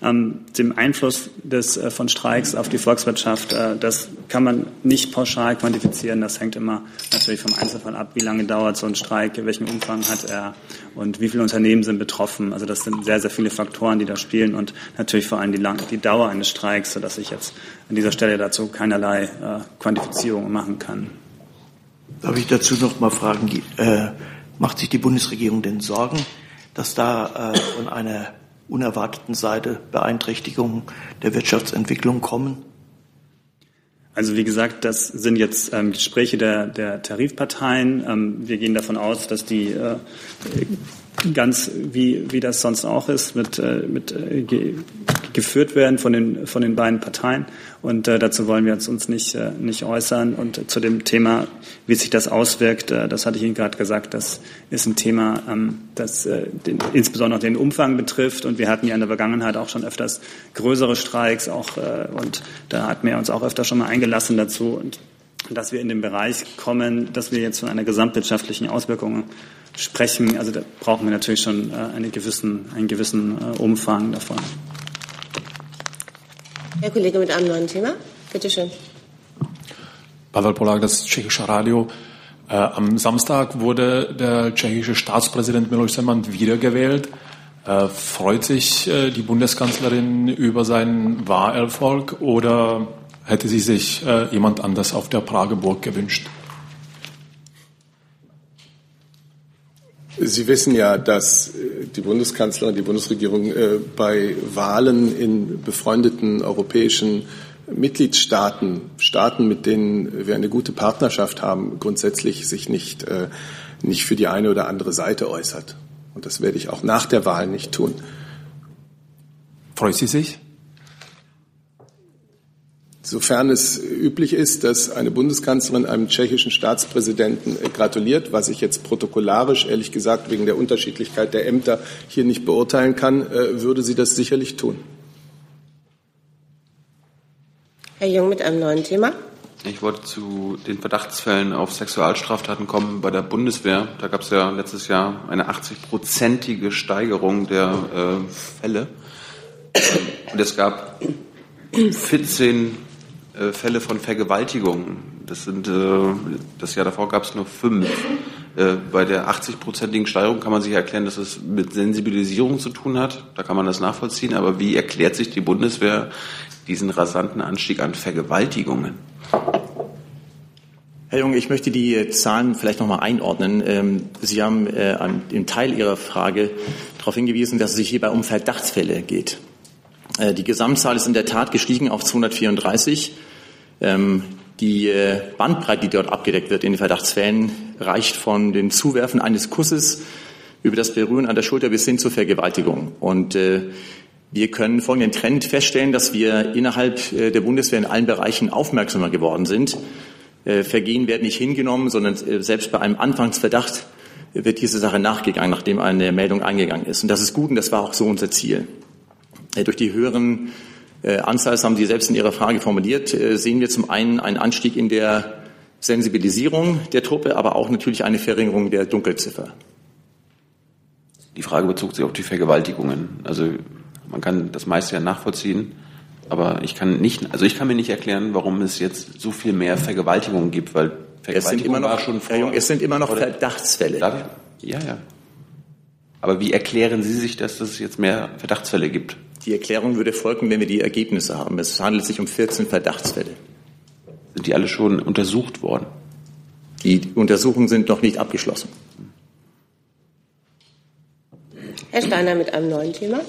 ähm, dem Einfluss des, äh, von Streiks auf die Volkswirtschaft, äh, das kann man nicht pauschal quantifizieren. Das hängt immer natürlich vom Einzelfall ab, wie lange dauert so ein Streik, welchen Umfang hat er und wie viele Unternehmen sind betroffen. Also das sind sehr, sehr viele Faktoren, die da spielen und natürlich vor allem die, lang die Dauer eines Streiks, sodass ich jetzt an dieser Stelle dazu keinerlei äh, Quantifizierung machen kann. Darf ich dazu noch mal fragen, äh, macht sich die Bundesregierung denn Sorgen, dass da äh, von einer unerwarteten Seite Beeinträchtigungen der Wirtschaftsentwicklung kommen? Also wie gesagt, das sind jetzt ähm, Gespräche der, der Tarifparteien. Ähm, wir gehen davon aus, dass die äh, ganz wie, wie das sonst auch ist, mit, äh, mit äh, geführt werden von den, von den beiden Parteien. Und äh, dazu wollen wir uns, uns nicht, äh, nicht äußern. Und zu dem Thema, wie sich das auswirkt, äh, das hatte ich Ihnen gerade gesagt, das ist ein Thema, ähm, das äh, den, insbesondere den Umfang betrifft. Und wir hatten ja in der Vergangenheit auch schon öfters größere Streiks auch, äh, und da hatten wir uns auch öfter schon mal eingelassen dazu. Und dass wir in den Bereich kommen, dass wir jetzt von einer gesamtwirtschaftlichen Auswirkung sprechen, also da brauchen wir natürlich schon äh, einen gewissen, einen gewissen äh, Umfang davon. Herr Kollege mit einem neuen Thema, bitte schön. Pavel Polak, das tschechische Radio. Äh, am Samstag wurde der tschechische Staatspräsident Miloš Zeman wiedergewählt. Äh, freut sich äh, die Bundeskanzlerin über seinen Wahlerfolg oder hätte sie sich äh, jemand anders auf der Prageburg gewünscht? Sie wissen ja, dass äh, die Bundeskanzlerin, die Bundesregierung äh, bei Wahlen in befreundeten europäischen Mitgliedstaaten, Staaten, mit denen wir eine gute Partnerschaft haben, grundsätzlich sich nicht, äh, nicht für die eine oder andere Seite äußert. Und das werde ich auch nach der Wahl nicht tun. Freut sie sich? Sofern es üblich ist, dass eine Bundeskanzlerin einem tschechischen Staatspräsidenten äh, gratuliert, was ich jetzt protokollarisch, ehrlich gesagt, wegen der Unterschiedlichkeit der Ämter hier nicht beurteilen kann, äh, würde sie das sicherlich tun. Herr Jung mit einem neuen Thema. Ich wollte zu den Verdachtsfällen auf Sexualstraftaten kommen bei der Bundeswehr. Da gab es ja letztes Jahr eine 80-prozentige Steigerung der äh, Fälle. Und es gab 14 äh, Fälle von Vergewaltigung. Das sind, äh, das Jahr davor gab es nur fünf. Äh, bei der 80-prozentigen Steigerung kann man sich erklären, dass es mit Sensibilisierung zu tun hat. Da kann man das nachvollziehen. Aber wie erklärt sich die Bundeswehr diesen rasanten Anstieg an Vergewaltigungen? Herr Jung, ich möchte die Zahlen vielleicht noch mal einordnen. Ähm, Sie haben im Teil Ihrer Frage darauf hingewiesen, dass es sich hierbei um Verdachtsfälle geht. Die Gesamtzahl ist in der Tat gestiegen auf 234. Ähm, die äh, Bandbreite, die dort abgedeckt wird in den Verdachtsfällen, reicht von den Zuwerfen eines Kusses über das Berühren an der Schulter bis hin zur Vergewaltigung. Und wir können folgenden Trend feststellen, dass wir innerhalb der Bundeswehr in allen Bereichen aufmerksamer geworden sind äh, Vergehen werden nicht hingenommen, sondern äh, selbst bei einem Anfangsverdacht wird diese Sache nachgegangen, nachdem eine Meldung eingegangen ist. Und das ist gut und das war auch so unser Ziel. Äh, durch die höheren Anzahl, das haben Sie selbst in Ihrer Frage formuliert, sehen wir zum einen einen Anstieg in der Sensibilisierung der Truppe, aber auch natürlich eine Verringerung der Dunkelziffer. Die Frage bezog sich auf die Vergewaltigungen. Also man kann das meiste ja nachvollziehen. Aber ich kann nicht, also ich kann mir nicht erklären, warum es jetzt so viel mehr Vergewaltigungen gibt, weil Vergewaltigung es sind immer noch, schon vor, Jung, es sind immer noch Verdachtsfälle. Ja, ja. Aber wie erklären Sie sich das, dass es jetzt mehr Verdachtsfälle gibt? Die Erklärung würde folgen, wenn wir die Ergebnisse haben. Es handelt sich um 14 Verdachtsfälle. Sind die alle schon untersucht worden? Die Untersuchungen sind noch nicht abgeschlossen. Herr Steiner mit einem neuen Thema.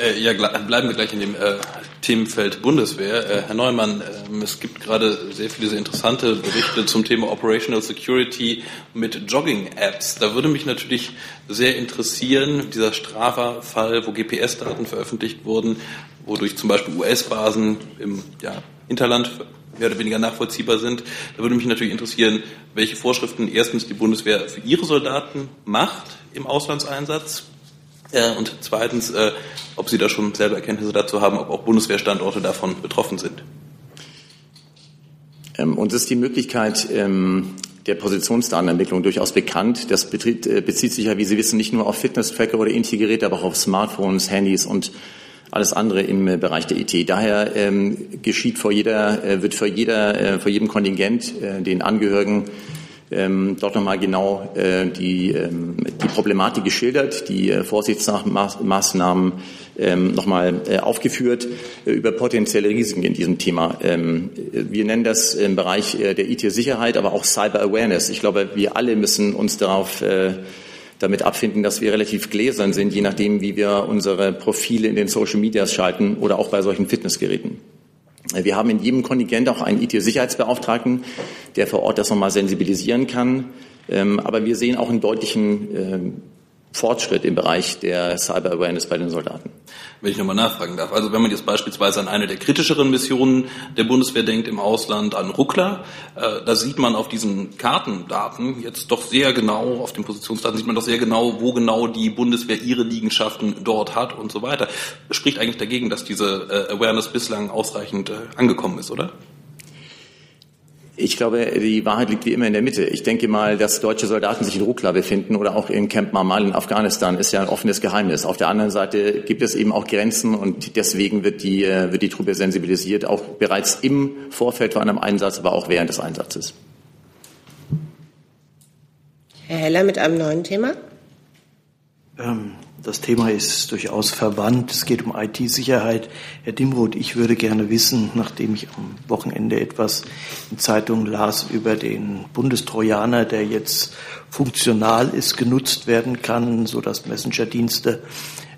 Äh, ja, bleiben wir gleich in dem äh, Themenfeld Bundeswehr. Äh, Herr Neumann, äh, es gibt gerade sehr viele sehr interessante Berichte zum Thema Operational Security mit Jogging-Apps. Da würde mich natürlich sehr interessieren, dieser Straffer-Fall, wo GPS-Daten veröffentlicht wurden, wodurch zum Beispiel US-Basen im ja, Hinterland mehr oder weniger nachvollziehbar sind. Da würde mich natürlich interessieren, welche Vorschriften erstens die Bundeswehr für ihre Soldaten macht im Auslandseinsatz und zweitens, äh, ob Sie da schon selber Erkenntnisse dazu haben, ob auch Bundeswehrstandorte davon betroffen sind. Ähm, uns ist die Möglichkeit ähm, der Positionsdatenentwicklung durchaus bekannt. Das betritt, äh, bezieht sich ja, wie Sie wissen, nicht nur auf Fitness-Tracker oder ähnliche Geräte, aber auch auf Smartphones, Handys und alles andere im äh, Bereich der IT. Daher ähm, geschieht vor jeder, äh, wird vor jeder, äh, vor jedem Kontingent äh, den Angehörigen ähm, dort nochmal genau äh, die, ähm, die Problematik geschildert, die äh, Vorsichtsmaßnahmen ähm, nochmal äh, aufgeführt äh, über potenzielle Risiken in diesem Thema. Ähm, wir nennen das im Bereich äh, der IT-Sicherheit, aber auch Cyber Awareness. Ich glaube, wir alle müssen uns darauf äh, damit abfinden, dass wir relativ gläsern sind, je nachdem, wie wir unsere Profile in den Social Medias schalten oder auch bei solchen Fitnessgeräten. Wir haben in jedem Kontingent auch einen IT-Sicherheitsbeauftragten, der vor Ort das nochmal sensibilisieren kann. Ähm, aber wir sehen auch einen deutlichen ähm, Fortschritt im Bereich der Cyber Awareness bei den Soldaten. Wenn ich nochmal nachfragen darf. Also wenn man jetzt beispielsweise an eine der kritischeren Missionen der Bundeswehr denkt im Ausland, an Ruckler, äh, da sieht man auf diesen Kartendaten jetzt doch sehr genau, auf den Positionsdaten sieht man doch sehr genau, wo genau die Bundeswehr ihre Liegenschaften dort hat und so weiter. Spricht eigentlich dagegen, dass diese äh, Awareness bislang ausreichend äh, angekommen ist, oder? Ich glaube, die Wahrheit liegt wie immer in der Mitte. Ich denke mal, dass deutsche Soldaten sich in Rukla befinden oder auch in Camp Marmal in Afghanistan, ist ja ein offenes Geheimnis. Auf der anderen Seite gibt es eben auch Grenzen und deswegen wird die, äh, wird die Truppe sensibilisiert, auch bereits im Vorfeld von einem Einsatz, aber auch während des Einsatzes. Herr Heller mit einem neuen Thema. Ähm, das Thema ist durchaus verwandt. Es geht um IT-Sicherheit. Herr Dimroth, ich würde gerne wissen, nachdem ich am Wochenende etwas in Zeitungen las über den Bundestrojaner, der jetzt funktional ist, genutzt werden kann, so dass Messenger-Dienste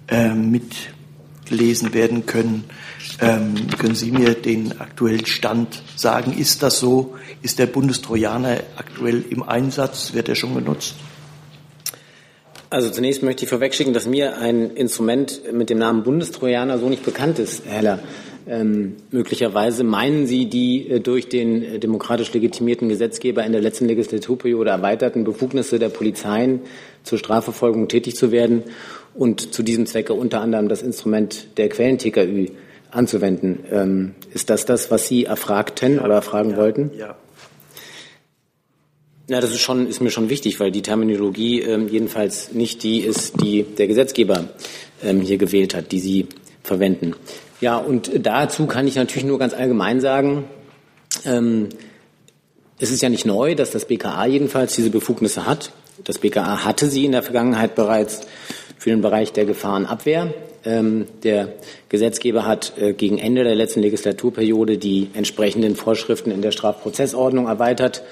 äh, mitgelesen werden können. Ähm, können Sie mir den aktuellen Stand sagen? Ist das so? Ist der Bundestrojaner aktuell im Einsatz? Wird er schon genutzt? Also zunächst möchte ich vorwegschicken, dass mir ein Instrument mit dem Namen Bundestrojaner so nicht bekannt ist, Herr Heller. Ähm, möglicherweise meinen Sie die äh, durch den äh, demokratisch legitimierten Gesetzgeber in der letzten Legislaturperiode erweiterten Befugnisse der Polizeien zur Strafverfolgung tätig zu werden und zu diesem Zwecke unter anderem das Instrument der Quellen-TKÜ anzuwenden. Ähm, ist das das, was Sie erfragten oder erfragen ja, wollten? Ja. Ja, das ist schon, ist mir schon wichtig, weil die Terminologie ähm, jedenfalls nicht die ist, die der Gesetzgeber ähm, hier gewählt hat, die Sie verwenden. Ja, und dazu kann ich natürlich nur ganz allgemein sagen, ähm, es ist ja nicht neu, dass das BKA jedenfalls diese Befugnisse hat. Das BKA hatte sie in der Vergangenheit bereits für den Bereich der Gefahrenabwehr. Ähm, der Gesetzgeber hat äh, gegen Ende der letzten Legislaturperiode die entsprechenden Vorschriften in der Strafprozessordnung erweitert,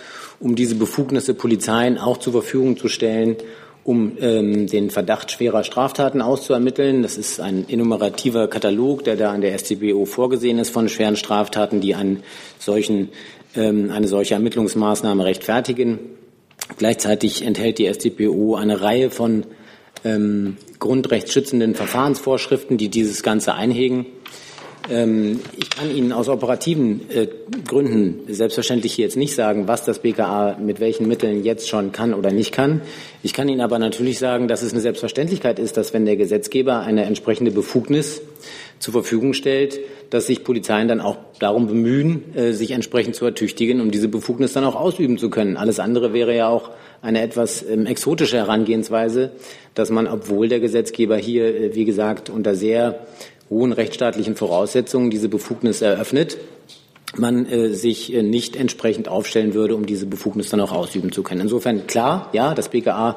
um diese Befugnisse Polizeien auch zur Verfügung zu stellen, um ähm, den Verdacht schwerer Straftaten auszuermitteln. Das ist ein enumerativer Katalog, der da an der StBO vorgesehen ist von schweren Straftaten, die einen solchen, ähm, eine solche Ermittlungsmaßnahme rechtfertigen. Gleichzeitig enthält die StBO eine Reihe von ähm, grundrechtsschützenden Verfahrensvorschriften, die dieses Ganze einhegen. Ähm, ich kann Ihnen aus operativen äh, Gründen selbstverständlich hier jetzt nicht sagen, was das BKA mit welchen Mitteln jetzt schon kann oder nicht kann. Ich kann Ihnen aber natürlich sagen, dass es eine Selbstverständlichkeit ist, dass wenn der Gesetzgeber eine entsprechende Befugnis zur Verfügung stellt, dass sich Polizeien dann auch darum bemühen, äh, sich entsprechend zu ertüchtigen, um diese Befugnis dann auch ausüben zu können. Alles andere wäre ja auch eine etwas ähm, exotische Herangehensweise, dass man, obwohl der Gesetzgeber hier, äh, wie gesagt, unter sehr hohen rechtsstaatlichen Voraussetzungen diese Befugnis eröffnet, man äh, sich äh, nicht entsprechend aufstellen würde, um diese Befugnis dann auch ausüben zu können. Insofern klar, ja, das BKA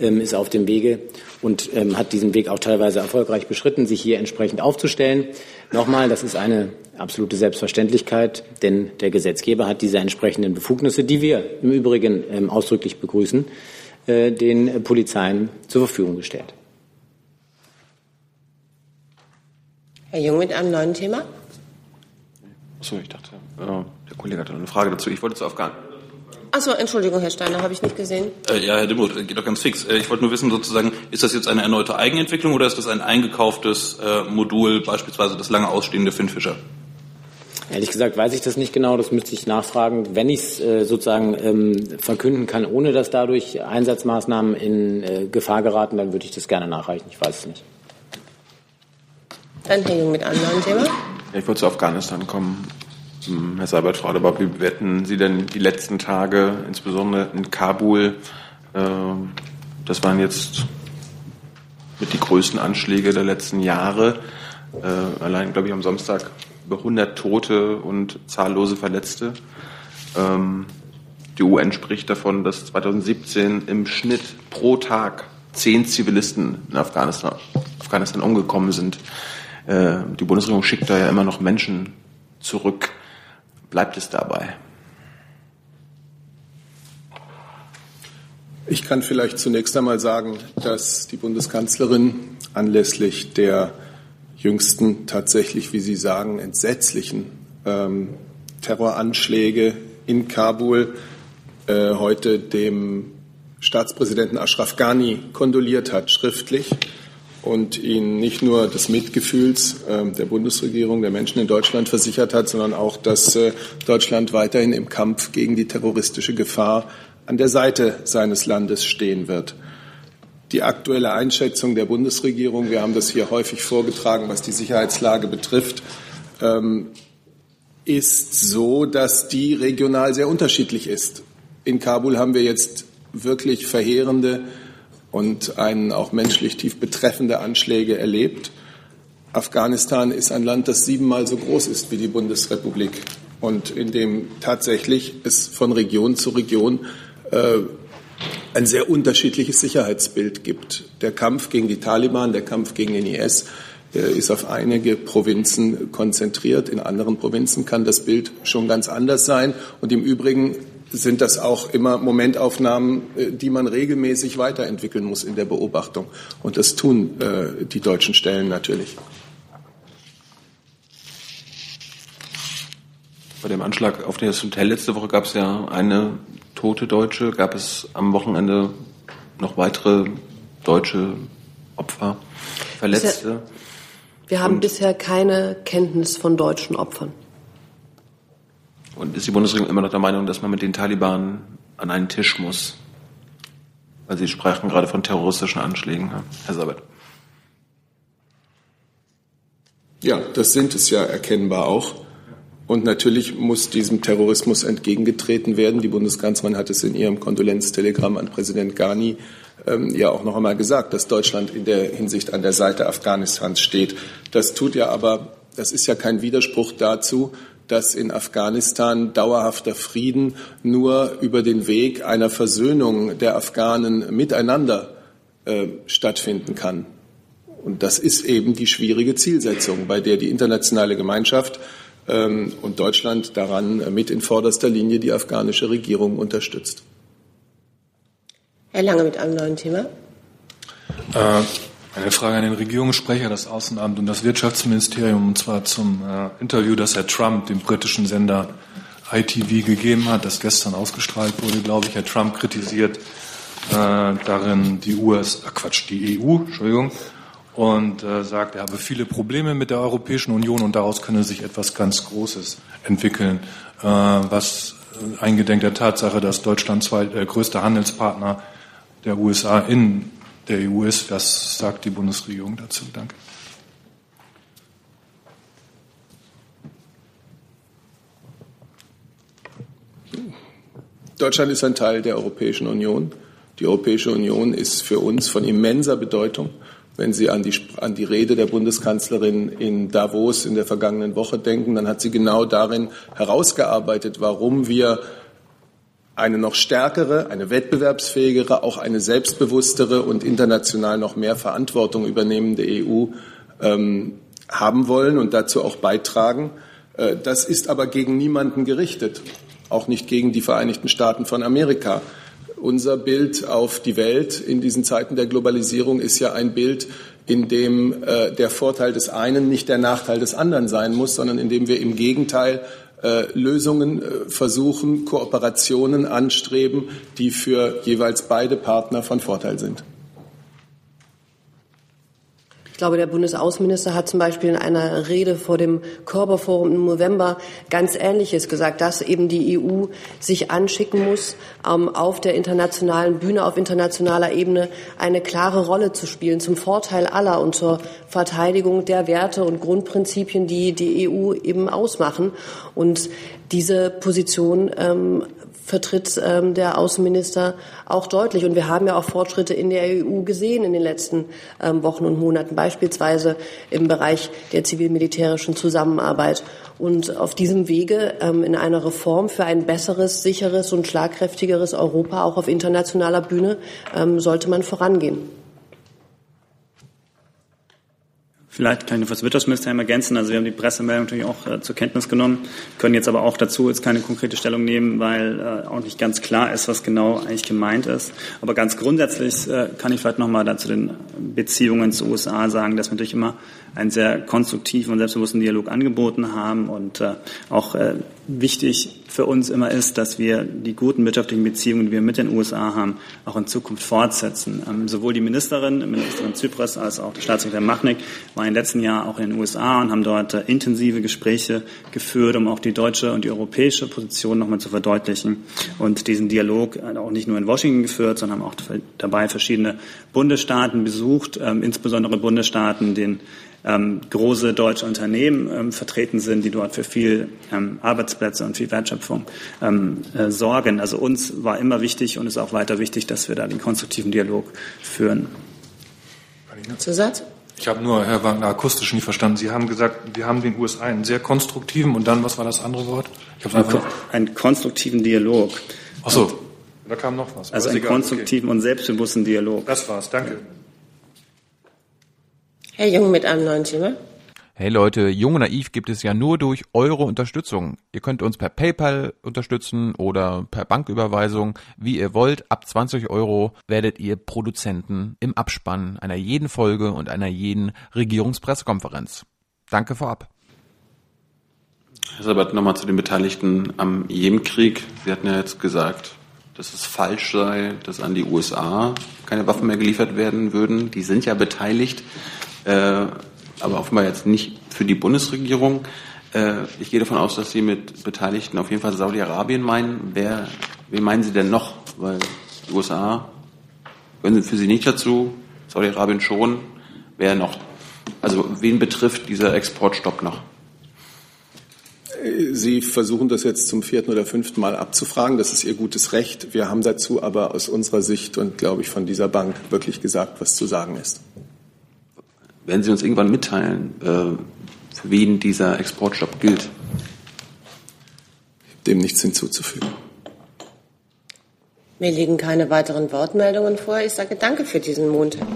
ähm, ist auf dem Wege und ähm, hat diesen Weg auch teilweise erfolgreich beschritten, sich hier entsprechend aufzustellen. Nochmal, das ist eine absolute Selbstverständlichkeit, denn der Gesetzgeber hat diese entsprechenden Befugnisse, die wir im Übrigen ähm, ausdrücklich begrüßen, äh, den Polizeien zur Verfügung gestellt. Herr Jung mit einem neuen Thema. Achso, ich dachte, äh, der Kollege hatte eine Frage dazu. Ich wollte zu Afghan. Achso, Entschuldigung, Herr Steiner, habe ich nicht gesehen. Äh, ja, Herr Dimmuth, geht doch ganz fix. Äh, ich wollte nur wissen, sozusagen, ist das jetzt eine erneute Eigenentwicklung oder ist das ein eingekauftes äh, Modul, beispielsweise das lange ausstehende Finnfischer? Ehrlich gesagt weiß ich das nicht genau, das müsste ich nachfragen. Wenn ich es äh, sozusagen ähm, verkünden kann, ohne dass dadurch Einsatzmaßnahmen in äh, Gefahr geraten, dann würde ich das gerne nachreichen. Ich weiß es nicht. Dann Herr Jung mit neuen Thema. Ich wollte zu Afghanistan kommen. Herr Seibert, Frau Adebar, wie bewerten Sie denn die letzten Tage, insbesondere in Kabul? Ähm, das waren jetzt mit die größten Anschläge der letzten Jahre. Äh, allein, glaube ich, am Samstag über 100 Tote und zahllose Verletzte. Ähm, die UN spricht davon, dass 2017 im Schnitt pro Tag zehn Zivilisten in Afghanistan, Afghanistan umgekommen sind. Äh, die Bundesregierung schickt da ja immer noch Menschen zurück. Bleibt es dabei? Ich kann vielleicht zunächst einmal sagen, dass die Bundeskanzlerin anlässlich der jüngsten tatsächlich, wie Sie sagen, entsetzlichen ähm, Terroranschläge in Kabul äh, heute dem Staatspräsidenten Ashraf Ghani kondoliert hat, schriftlich und ihn nicht nur des Mitgefühls äh, der Bundesregierung, der Menschen in Deutschland versichert hat, sondern auch, dass äh, Deutschland weiterhin im Kampf gegen die terroristische Gefahr an der Seite seines Landes stehen wird. Die aktuelle Einschätzung der Bundesregierung, wir haben das hier häufig vorgetragen, was die Sicherheitslage betrifft, ähm, ist so, dass die regional sehr unterschiedlich ist. In Kabul haben wir jetzt wirklich verheerende und einen auch menschlich tief betreffende Anschläge erlebt. Afghanistan ist ein Land, das siebenmal so groß ist wie die Bundesrepublik und in dem tatsächlich es von Region zu Region äh, ein sehr unterschiedliches Sicherheitsbild gibt. Der Kampf gegen die Taliban, der Kampf gegen den IS ist auf einige Provinzen konzentriert. In anderen Provinzen kann das Bild schon ganz anders sein. Und im Übrigen sind das auch immer Momentaufnahmen, äh, die man regelmäßig weiterentwickeln muss in der Beobachtung. Und das tun äh, die deutschen Stellen natürlich. Bei dem Anschlag auf das Hotel letzte Woche gab es ja eine tote Deutsche. Gab es am Wochenende noch weitere deutsche Opfer, Verletzte? Wir haben Und bisher keine Kenntnis von deutschen Opfern. Und ist die Bundesregierung immer noch der Meinung, dass man mit den Taliban an einen Tisch muss? Weil Sie sprachen gerade von terroristischen Anschlägen, Herr Sabat. Ja, das sind es ja erkennbar auch. Und natürlich muss diesem Terrorismus entgegengetreten werden. Die Bundeskanzlerin hat es in ihrem Kondolenztelegramm an Präsident Ghani ähm, ja auch noch einmal gesagt, dass Deutschland in der Hinsicht an der Seite Afghanistans steht. Das tut ja aber, das ist ja kein Widerspruch dazu, dass in Afghanistan dauerhafter Frieden nur über den Weg einer Versöhnung der Afghanen miteinander äh, stattfinden kann. Und das ist eben die schwierige Zielsetzung, bei der die internationale Gemeinschaft ähm, und Deutschland daran mit in vorderster Linie die afghanische Regierung unterstützt. Herr Lange mit einem neuen Thema. Äh, eine Frage an den Regierungssprecher, das Außenamt und das Wirtschaftsministerium, und zwar zum äh, Interview, das Herr Trump dem britischen Sender ITV gegeben hat, das gestern ausgestrahlt wurde, glaube ich. Herr Trump kritisiert äh, darin die US, äh, Quatsch, die EU, Entschuldigung, und äh, sagt, er habe viele Probleme mit der Europäischen Union und daraus könne sich etwas ganz Großes entwickeln, äh, was eingedenk der Tatsache, dass Deutschland zwei, äh, größter Handelspartner der USA in der EU ist. Was sagt die Bundesregierung dazu? Danke. Deutschland ist ein Teil der Europäischen Union. Die Europäische Union ist für uns von immenser Bedeutung. Wenn Sie an die, an die Rede der Bundeskanzlerin in Davos in der vergangenen Woche denken, dann hat sie genau darin herausgearbeitet, warum wir eine noch stärkere, eine wettbewerbsfähigere, auch eine selbstbewusstere und international noch mehr Verantwortung übernehmende EU ähm, haben wollen und dazu auch beitragen. Äh, das ist aber gegen niemanden gerichtet, auch nicht gegen die Vereinigten Staaten von Amerika. Unser Bild auf die Welt in diesen Zeiten der Globalisierung ist ja ein Bild, in dem äh, der Vorteil des einen nicht der Nachteil des anderen sein muss, sondern in dem wir im Gegenteil äh, Lösungen äh, versuchen, Kooperationen anstreben, die für jeweils beide Partner von Vorteil sind. Ich glaube, der Bundesaußenminister hat zum Beispiel in einer Rede vor dem Körperforum im November ganz Ähnliches gesagt, dass eben die EU sich anschicken muss, ähm, auf der internationalen Bühne, auf internationaler Ebene eine klare Rolle zu spielen, zum Vorteil aller und zur Verteidigung der Werte und Grundprinzipien, die die EU eben ausmachen. Und diese Position ähm, vertritt ähm, der Außenminister auch deutlich. Und wir haben ja auch Fortschritte in der EU gesehen in den letzten ähm, Wochen und Monaten, beispielsweise im Bereich der zivil-militärischen Zusammenarbeit. Und auf diesem Wege ähm, in einer Reform für ein besseres, sicheres und schlagkräftigeres Europa auch auf internationaler Bühne ähm, sollte man vorangehen. Vielleicht kann ich noch das Wirtschaftsministerium ergänzen. Also wir haben die Pressemeldung natürlich auch äh, zur Kenntnis genommen, können jetzt aber auch dazu jetzt keine konkrete Stellung nehmen, weil äh, auch nicht ganz klar ist, was genau eigentlich gemeint ist. Aber ganz grundsätzlich äh, kann ich vielleicht noch mal dazu den Beziehungen zu USA sagen, dass wir natürlich immer einen sehr konstruktiven und selbstbewussten Dialog angeboten haben und äh, auch äh, wichtig für uns immer ist, dass wir die guten wirtschaftlichen Beziehungen, die wir mit den USA haben, auch in Zukunft fortsetzen. Ähm, sowohl die Ministerin, Ministerin Zypras, als auch der Staatssekretär Machnik waren im letzten Jahr auch in den USA und haben dort äh, intensive Gespräche geführt, um auch die deutsche und die europäische Position nochmal zu verdeutlichen und diesen Dialog äh, auch nicht nur in Washington geführt, sondern auch dabei verschiedene Bundesstaaten besucht, ähm, insbesondere Bundesstaaten, den ähm, große deutsche Unternehmen ähm, vertreten sind, die dort für viel ähm, Arbeitsplätze und viel Wertschöpfung ähm, äh, sorgen. Also uns war immer wichtig und ist auch weiter wichtig, dass wir da den konstruktiven Dialog führen. Zusatz? Ich habe nur, Herr Wagner, akustisch nicht verstanden. Sie haben gesagt, wir haben den USA einen sehr konstruktiven und dann, was war das andere Wort? Ich einen, einen konstruktiven Dialog. Ach so, da kam noch was. Also einen konstruktiven okay. und selbstbewussten Dialog. Das war's, danke. Herr Jung mit einem neuen Thema. Hey Leute, Jung und Naiv gibt es ja nur durch eure Unterstützung. Ihr könnt uns per PayPal unterstützen oder per Banküberweisung, wie ihr wollt. Ab 20 Euro werdet ihr Produzenten im Abspann einer jeden Folge und einer jeden Regierungspressekonferenz. Danke vorab. Herr Sabat, nochmal zu den Beteiligten am Jemenkrieg. Sie hatten ja jetzt gesagt, dass es falsch sei, dass an die USA keine Waffen mehr geliefert werden würden. Die sind ja beteiligt aber offenbar jetzt nicht für die Bundesregierung. Äh, ich gehe davon aus, dass Sie mit Beteiligten auf jeden Fall Saudi-Arabien meinen. Wer, wen meinen Sie denn noch? Weil die USA gehören für Sie nicht dazu, Saudi-Arabien schon. Wer noch? Also wen betrifft dieser Exportstopp noch? Sie versuchen das jetzt zum vierten oder fünften Mal abzufragen. Das ist Ihr gutes Recht. Wir haben dazu aber aus unserer Sicht und, glaube ich, von dieser Bank wirklich gesagt, was zu sagen ist. Werden Sie uns irgendwann mitteilen, äh, für wen dieser Exportstopp gilt? Dem nichts hinzuzufügen. Mir liegen keine weiteren Wortmeldungen vor. Ich sage danke für diesen Montag.